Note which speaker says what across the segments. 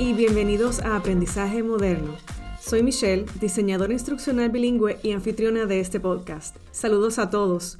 Speaker 1: y bienvenidos a Aprendizaje Moderno. Soy Michelle, diseñadora instruccional bilingüe y anfitriona de este podcast. Saludos a todos.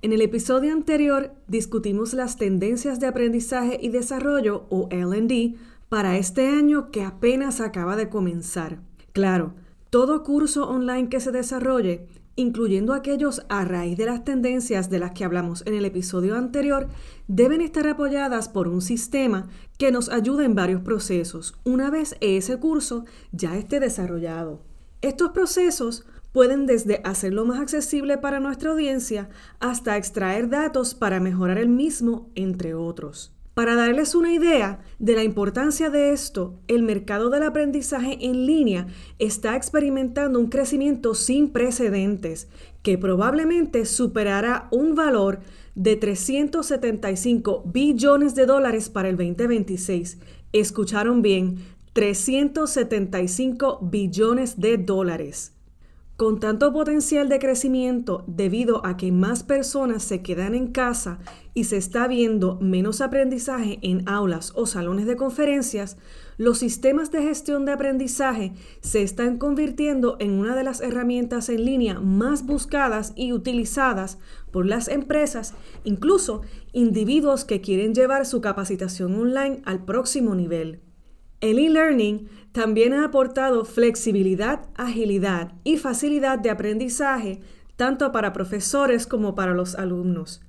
Speaker 1: En el episodio anterior discutimos las tendencias de aprendizaje y desarrollo o LD para este año que apenas acaba de comenzar. Claro, todo curso online que se desarrolle incluyendo aquellos a raíz de las tendencias de las que hablamos en el episodio anterior, deben estar apoyadas por un sistema que nos ayude en varios procesos, una vez ese curso ya esté desarrollado. Estos procesos pueden desde hacerlo más accesible para nuestra audiencia hasta extraer datos para mejorar el mismo, entre otros. Para darles una idea de la importancia de esto, el mercado del aprendizaje en línea está experimentando un crecimiento sin precedentes que probablemente superará un valor de 375 billones de dólares para el 2026. Escucharon bien, 375 billones de dólares. Con tanto potencial de crecimiento debido a que más personas se quedan en casa y se está viendo menos aprendizaje en aulas o salones de conferencias, los sistemas de gestión de aprendizaje se están convirtiendo en una de las herramientas en línea más buscadas y utilizadas por las empresas, incluso individuos que quieren llevar su capacitación online al próximo nivel. El e-learning también ha aportado flexibilidad, agilidad y facilidad de aprendizaje tanto para profesores como para los alumnos.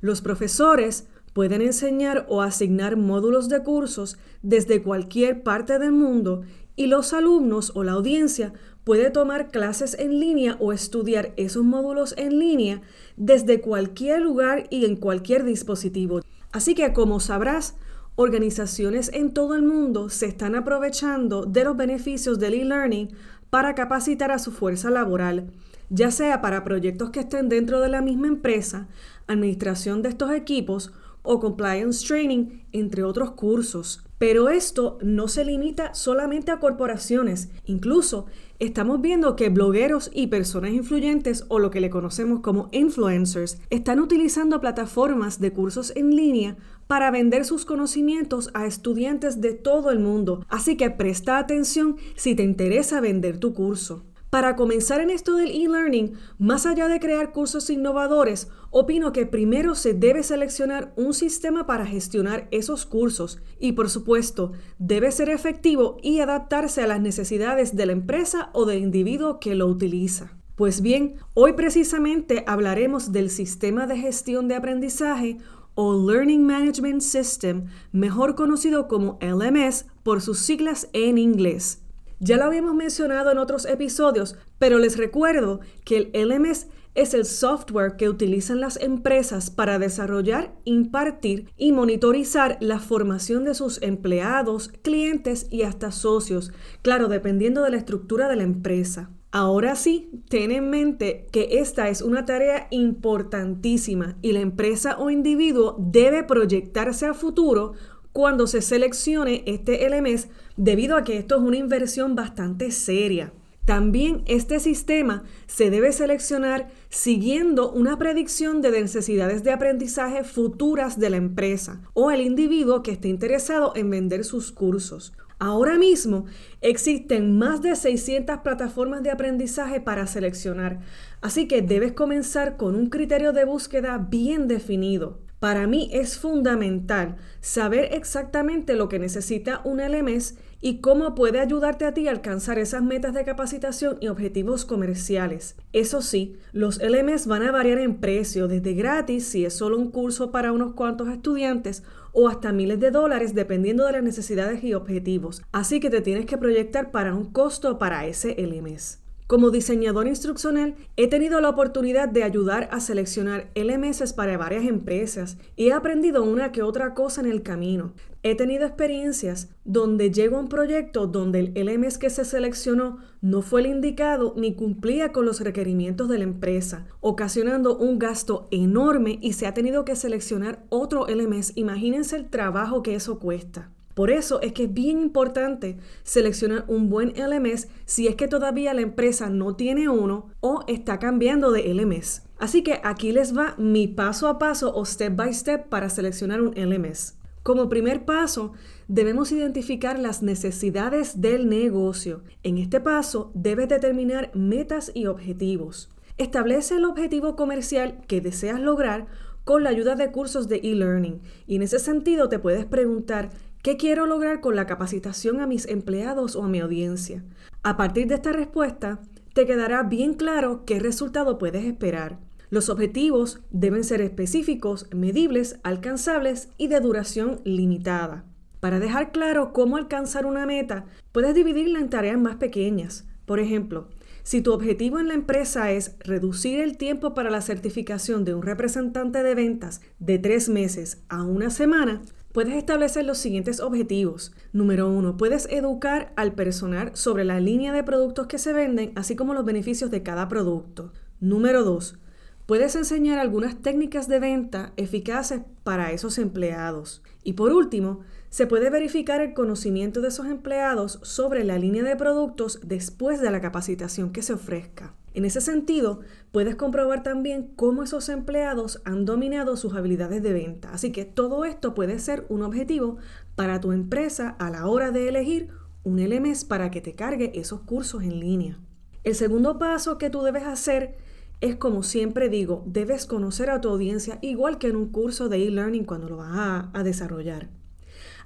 Speaker 1: Los profesores pueden enseñar o asignar módulos de cursos desde cualquier parte del mundo y los alumnos o la audiencia puede tomar clases en línea o estudiar esos módulos en línea desde cualquier lugar y en cualquier dispositivo. Así que como sabrás, Organizaciones en todo el mundo se están aprovechando de los beneficios del e-learning para capacitar a su fuerza laboral, ya sea para proyectos que estén dentro de la misma empresa, administración de estos equipos o compliance training, entre otros cursos. Pero esto no se limita solamente a corporaciones, incluso estamos viendo que blogueros y personas influyentes o lo que le conocemos como influencers están utilizando plataformas de cursos en línea para vender sus conocimientos a estudiantes de todo el mundo. Así que presta atención si te interesa vender tu curso. Para comenzar en esto del e-learning, más allá de crear cursos innovadores, opino que primero se debe seleccionar un sistema para gestionar esos cursos y por supuesto debe ser efectivo y adaptarse a las necesidades de la empresa o del individuo que lo utiliza. Pues bien, hoy precisamente hablaremos del sistema de gestión de aprendizaje o Learning Management System, mejor conocido como LMS por sus siglas en inglés. Ya lo habíamos mencionado en otros episodios, pero les recuerdo que el LMS es el software que utilizan las empresas para desarrollar, impartir y monitorizar la formación de sus empleados, clientes y hasta socios, claro, dependiendo de la estructura de la empresa. Ahora sí, ten en mente que esta es una tarea importantísima y la empresa o individuo debe proyectarse a futuro cuando se seleccione este LMS debido a que esto es una inversión bastante seria. También este sistema se debe seleccionar siguiendo una predicción de necesidades de aprendizaje futuras de la empresa o el individuo que esté interesado en vender sus cursos. Ahora mismo existen más de 600 plataformas de aprendizaje para seleccionar, así que debes comenzar con un criterio de búsqueda bien definido. Para mí es fundamental saber exactamente lo que necesita un LMS y cómo puede ayudarte a ti a alcanzar esas metas de capacitación y objetivos comerciales. Eso sí, los LMS van a variar en precio, desde gratis si es solo un curso para unos cuantos estudiantes o hasta miles de dólares dependiendo de las necesidades y objetivos. Así que te tienes que proyectar para un costo para ese LMS. Como diseñador instruccional, he tenido la oportunidad de ayudar a seleccionar LMS para varias empresas y he aprendido una que otra cosa en el camino. He tenido experiencias donde llego a un proyecto donde el LMS que se seleccionó no fue el indicado ni cumplía con los requerimientos de la empresa, ocasionando un gasto enorme y se ha tenido que seleccionar otro LMS. Imagínense el trabajo que eso cuesta. Por eso es que es bien importante seleccionar un buen LMS si es que todavía la empresa no tiene uno o está cambiando de LMS. Así que aquí les va mi paso a paso o step by step para seleccionar un LMS. Como primer paso, debemos identificar las necesidades del negocio. En este paso, debes determinar metas y objetivos. Establece el objetivo comercial que deseas lograr con la ayuda de cursos de e-learning y en ese sentido te puedes preguntar ¿Qué quiero lograr con la capacitación a mis empleados o a mi audiencia? A partir de esta respuesta, te quedará bien claro qué resultado puedes esperar. Los objetivos deben ser específicos, medibles, alcanzables y de duración limitada. Para dejar claro cómo alcanzar una meta, puedes dividirla en tareas más pequeñas. Por ejemplo, si tu objetivo en la empresa es reducir el tiempo para la certificación de un representante de ventas de tres meses a una semana, puedes establecer los siguientes objetivos. Número uno, puedes educar al personal sobre la línea de productos que se venden, así como los beneficios de cada producto. Número dos, Puedes enseñar algunas técnicas de venta eficaces para esos empleados. Y por último, se puede verificar el conocimiento de esos empleados sobre la línea de productos después de la capacitación que se ofrezca. En ese sentido, puedes comprobar también cómo esos empleados han dominado sus habilidades de venta. Así que todo esto puede ser un objetivo para tu empresa a la hora de elegir un LMS para que te cargue esos cursos en línea. El segundo paso que tú debes hacer es como siempre digo, debes conocer a tu audiencia igual que en un curso de e-learning cuando lo vas a, desarrollar.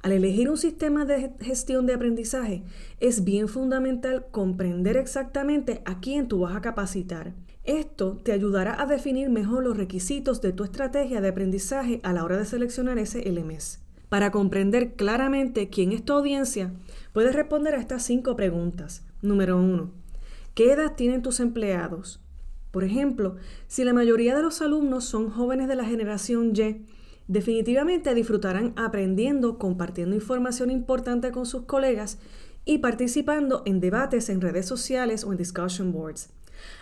Speaker 1: Al elegir un sistema de gestión de aprendizaje, es bien fundamental comprender exactamente a quién tú vas a capacitar. Esto te ayudará a definir mejor los requisitos de tu estrategia de aprendizaje a la hora de seleccionar ese LMS. Para comprender claramente quién es tu audiencia, puedes responder a estas cinco preguntas. Número 1. ¿Qué edad tienen tus empleados? Por ejemplo, si la mayoría de los alumnos son jóvenes de la generación Y, definitivamente disfrutarán aprendiendo, compartiendo información importante con sus colegas y participando en debates en redes sociales o en discussion boards.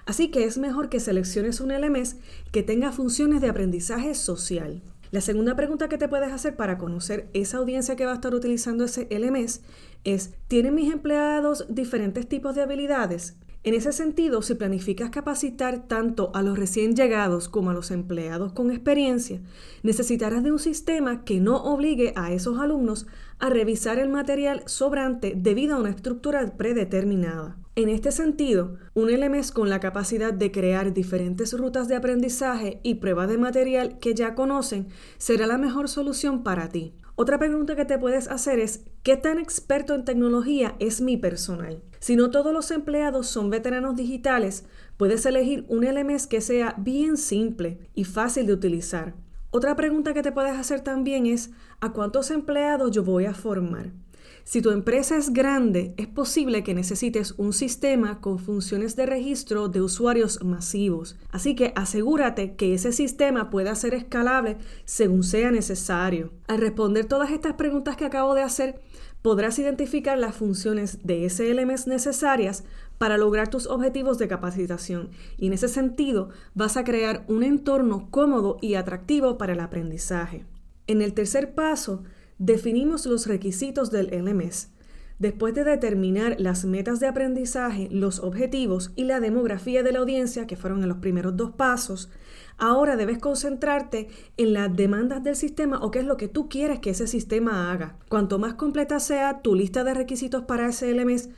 Speaker 1: Así que es mejor que selecciones un LMS que tenga funciones de aprendizaje social. La segunda pregunta que te puedes hacer para conocer esa audiencia que va a estar utilizando ese LMS es, ¿tienen mis empleados diferentes tipos de habilidades? En ese sentido, si planificas capacitar tanto a los recién llegados como a los empleados con experiencia, necesitarás de un sistema que no obligue a esos alumnos a revisar el material sobrante debido a una estructura predeterminada. En este sentido, un LMS con la capacidad de crear diferentes rutas de aprendizaje y pruebas de material que ya conocen será la mejor solución para ti. Otra pregunta que te puedes hacer es, ¿qué tan experto en tecnología es mi personal? Si no todos los empleados son veteranos digitales, puedes elegir un LMS que sea bien simple y fácil de utilizar. Otra pregunta que te puedes hacer también es, ¿a cuántos empleados yo voy a formar? Si tu empresa es grande, es posible que necesites un sistema con funciones de registro de usuarios masivos. Así que asegúrate que ese sistema pueda ser escalable según sea necesario. Al responder todas estas preguntas que acabo de hacer, podrás identificar las funciones de SLMs necesarias para lograr tus objetivos de capacitación y en ese sentido vas a crear un entorno cómodo y atractivo para el aprendizaje. En el tercer paso, definimos los requisitos del LMS. Después de determinar las metas de aprendizaje, los objetivos y la demografía de la audiencia, que fueron en los primeros dos pasos, ahora debes concentrarte en las demandas del sistema o qué es lo que tú quieres que ese sistema haga. Cuanto más completa sea tu lista de requisitos para ese LMS,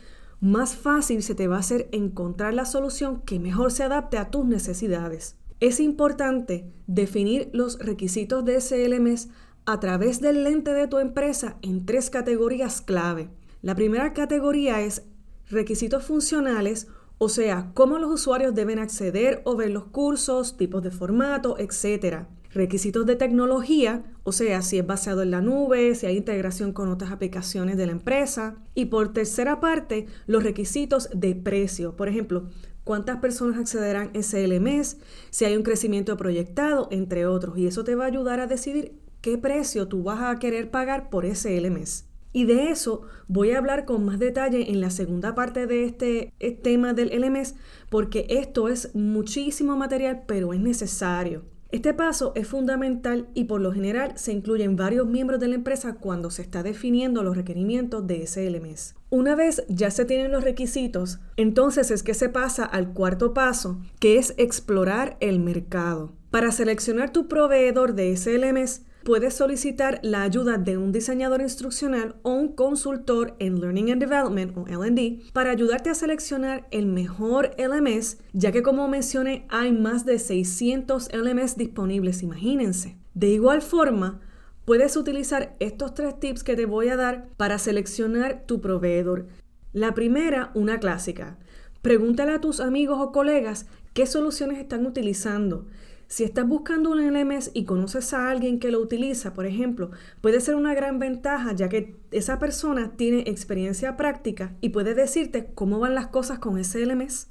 Speaker 1: más fácil se te va a hacer encontrar la solución que mejor se adapte a tus necesidades. Es importante definir los requisitos de ese LMS a través del lente de tu empresa en tres categorías clave. La primera categoría es requisitos funcionales, o sea, cómo los usuarios deben acceder o ver los cursos, tipos de formato, etc. Requisitos de tecnología, o sea, si es basado en la nube, si hay integración con otras aplicaciones de la empresa. Y por tercera parte, los requisitos de precio. Por ejemplo, cuántas personas accederán ese LMS, si hay un crecimiento proyectado, entre otros. Y eso te va a ayudar a decidir qué precio tú vas a querer pagar por ese LMS. Y de eso voy a hablar con más detalle en la segunda parte de este eh, tema del LMS, porque esto es muchísimo material, pero es necesario. Este paso es fundamental y por lo general se incluyen varios miembros de la empresa cuando se está definiendo los requerimientos de ese LMS. Una vez ya se tienen los requisitos, entonces es que se pasa al cuarto paso, que es explorar el mercado. Para seleccionar tu proveedor de ese LMS, puedes solicitar la ayuda de un diseñador instruccional o un consultor en Learning and Development o LD para ayudarte a seleccionar el mejor LMS, ya que como mencioné hay más de 600 LMS disponibles, imagínense. De igual forma, puedes utilizar estos tres tips que te voy a dar para seleccionar tu proveedor. La primera, una clásica. Pregúntale a tus amigos o colegas qué soluciones están utilizando. Si estás buscando un LMS y conoces a alguien que lo utiliza, por ejemplo, puede ser una gran ventaja ya que esa persona tiene experiencia práctica y puede decirte cómo van las cosas con ese LMS.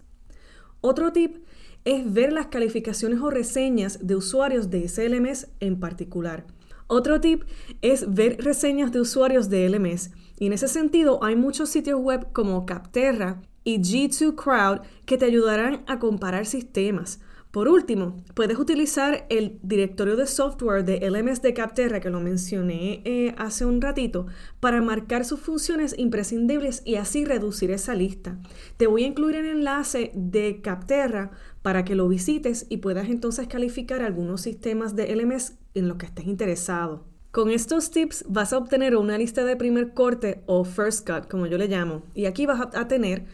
Speaker 1: Otro tip es ver las calificaciones o reseñas de usuarios de ese LMS en particular. Otro tip es ver reseñas de usuarios de LMS. Y en ese sentido hay muchos sitios web como Capterra y G2 Crowd que te ayudarán a comparar sistemas. Por último, puedes utilizar el directorio de software de LMS de Capterra, que lo mencioné eh, hace un ratito, para marcar sus funciones imprescindibles y así reducir esa lista. Te voy a incluir el enlace de Capterra para que lo visites y puedas entonces calificar algunos sistemas de LMS en los que estés interesado. Con estos tips vas a obtener una lista de primer corte o first cut, como yo le llamo, y aquí vas a tener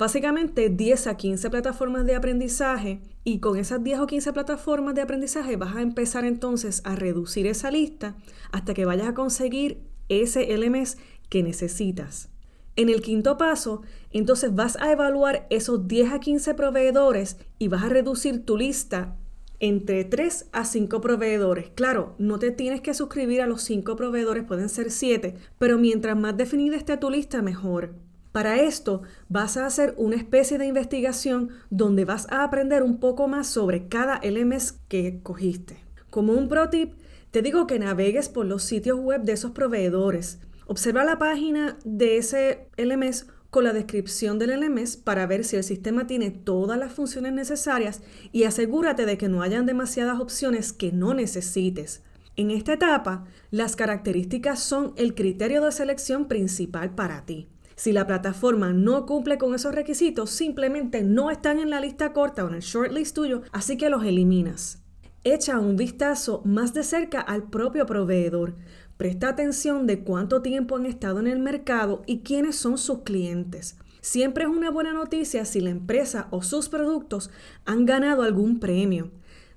Speaker 1: Básicamente 10 a 15 plataformas de aprendizaje y con esas 10 o 15 plataformas de aprendizaje vas a empezar entonces a reducir esa lista hasta que vayas a conseguir ese LMS que necesitas. En el quinto paso, entonces vas a evaluar esos 10 a 15 proveedores y vas a reducir tu lista entre 3 a 5 proveedores. Claro, no te tienes que suscribir a los 5 proveedores, pueden ser 7, pero mientras más definida esté tu lista, mejor. Para esto vas a hacer una especie de investigación donde vas a aprender un poco más sobre cada LMS que cogiste. Como un pro tip, te digo que navegues por los sitios web de esos proveedores. Observa la página de ese LMS con la descripción del LMS para ver si el sistema tiene todas las funciones necesarias y asegúrate de que no hayan demasiadas opciones que no necesites. En esta etapa, las características son el criterio de selección principal para ti. Si la plataforma no cumple con esos requisitos, simplemente no están en la lista corta o en el shortlist tuyo, así que los eliminas. Echa un vistazo más de cerca al propio proveedor. Presta atención de cuánto tiempo han estado en el mercado y quiénes son sus clientes. Siempre es una buena noticia si la empresa o sus productos han ganado algún premio.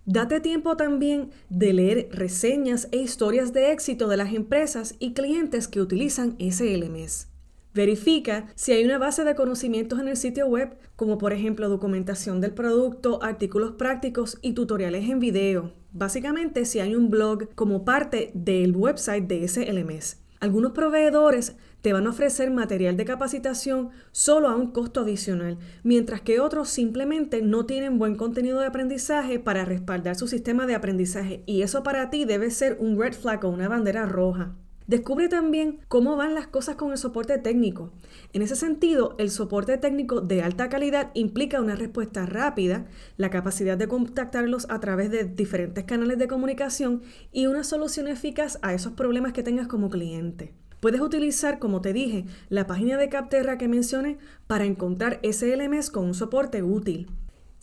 Speaker 1: Date tiempo también de leer reseñas e historias de éxito de las empresas y clientes que utilizan ese LMS. Verifica si hay una base de conocimientos en el sitio web, como por ejemplo documentación del producto, artículos prácticos y tutoriales en video. Básicamente si hay un blog como parte del website de ese LMS. Algunos proveedores te van a ofrecer material de capacitación solo a un costo adicional, mientras que otros simplemente no tienen buen contenido de aprendizaje para respaldar su sistema de aprendizaje y eso para ti debe ser un red flag o una bandera roja. Descubre también cómo van las cosas con el soporte técnico. En ese sentido, el soporte técnico de alta calidad implica una respuesta rápida, la capacidad de contactarlos a través de diferentes canales de comunicación y una solución eficaz a esos problemas que tengas como cliente. Puedes utilizar, como te dije, la página de Capterra que mencioné para encontrar SLMs con un soporte útil.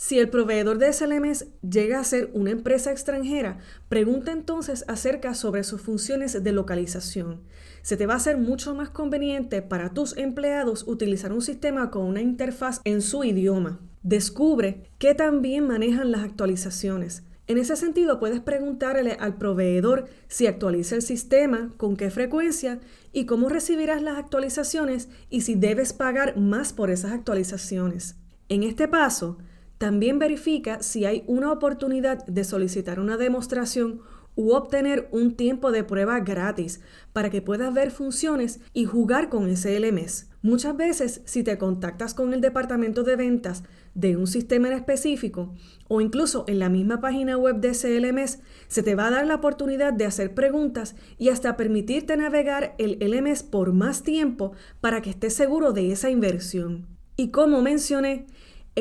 Speaker 1: Si el proveedor de SLMs llega a ser una empresa extranjera, pregunta entonces acerca sobre sus funciones de localización. Se te va a hacer mucho más conveniente para tus empleados utilizar un sistema con una interfaz en su idioma. Descubre que también manejan las actualizaciones. En ese sentido, puedes preguntarle al proveedor si actualiza el sistema, con qué frecuencia y cómo recibirás las actualizaciones y si debes pagar más por esas actualizaciones. En este paso, también verifica si hay una oportunidad de solicitar una demostración u obtener un tiempo de prueba gratis para que puedas ver funciones y jugar con ese LMS. Muchas veces, si te contactas con el departamento de ventas de un sistema en específico o incluso en la misma página web de ese LMS, se te va a dar la oportunidad de hacer preguntas y hasta permitirte navegar el LMS por más tiempo para que estés seguro de esa inversión. Y como mencioné,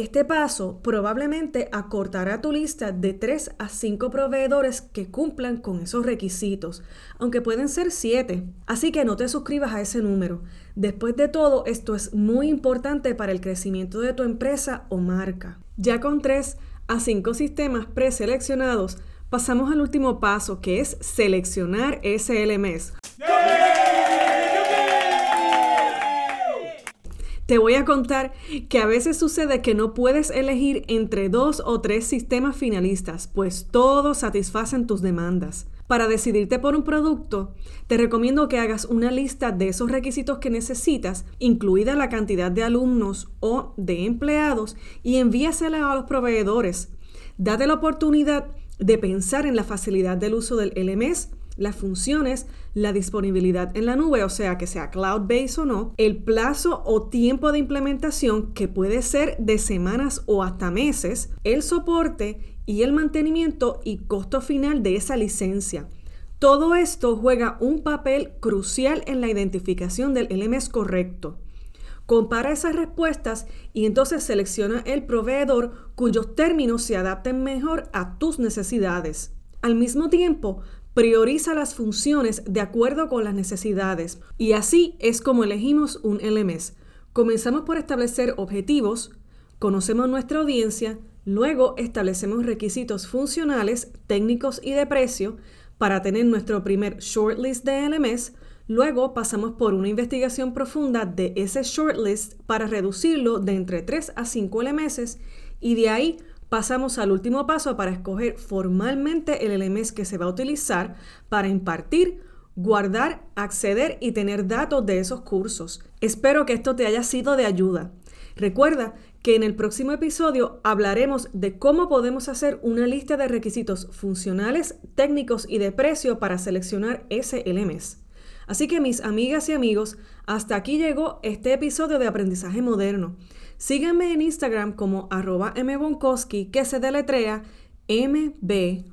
Speaker 1: este paso probablemente acortará tu lista de 3 a 5 proveedores que cumplan con esos requisitos, aunque pueden ser 7. Así que no te suscribas a ese número. Después de todo, esto es muy importante para el crecimiento de tu empresa o marca. Ya con 3 a 5 sistemas preseleccionados, pasamos al último paso, que es seleccionar ese LMS. Te voy a contar que a veces sucede que no puedes elegir entre dos o tres sistemas finalistas, pues todos satisfacen tus demandas. Para decidirte por un producto, te recomiendo que hagas una lista de esos requisitos que necesitas, incluida la cantidad de alumnos o de empleados, y envíasela a los proveedores. Date la oportunidad de pensar en la facilidad del uso del LMS, las funciones, la disponibilidad en la nube, o sea, que sea cloud-based o no, el plazo o tiempo de implementación, que puede ser de semanas o hasta meses, el soporte y el mantenimiento y costo final de esa licencia. Todo esto juega un papel crucial en la identificación del LMS correcto. Compara esas respuestas y entonces selecciona el proveedor cuyos términos se adapten mejor a tus necesidades. Al mismo tiempo, prioriza las funciones de acuerdo con las necesidades y así es como elegimos un LMS. Comenzamos por establecer objetivos, conocemos nuestra audiencia, luego establecemos requisitos funcionales, técnicos y de precio para tener nuestro primer shortlist de LMS, luego pasamos por una investigación profunda de ese shortlist para reducirlo de entre 3 a 5 LMS y de ahí pasamos al último paso para escoger formalmente el LMS que se va a utilizar para impartir, guardar, acceder y tener datos de esos cursos. Espero que esto te haya sido de ayuda. Recuerda que en el próximo episodio hablaremos de cómo podemos hacer una lista de requisitos funcionales, técnicos y de precio para seleccionar ese LMS. Así que mis amigas y amigos, hasta aquí llegó este episodio de Aprendizaje Moderno. Síganme en Instagram como arroba mbonkowski, que se deletrea M-B-O-N-K-O-S-K-Y.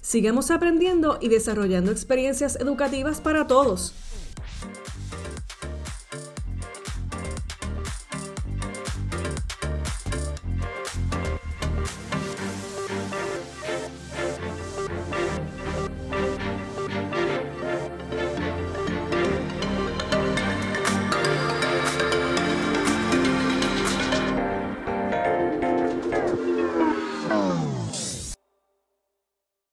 Speaker 1: Sigamos aprendiendo y desarrollando experiencias educativas para todos.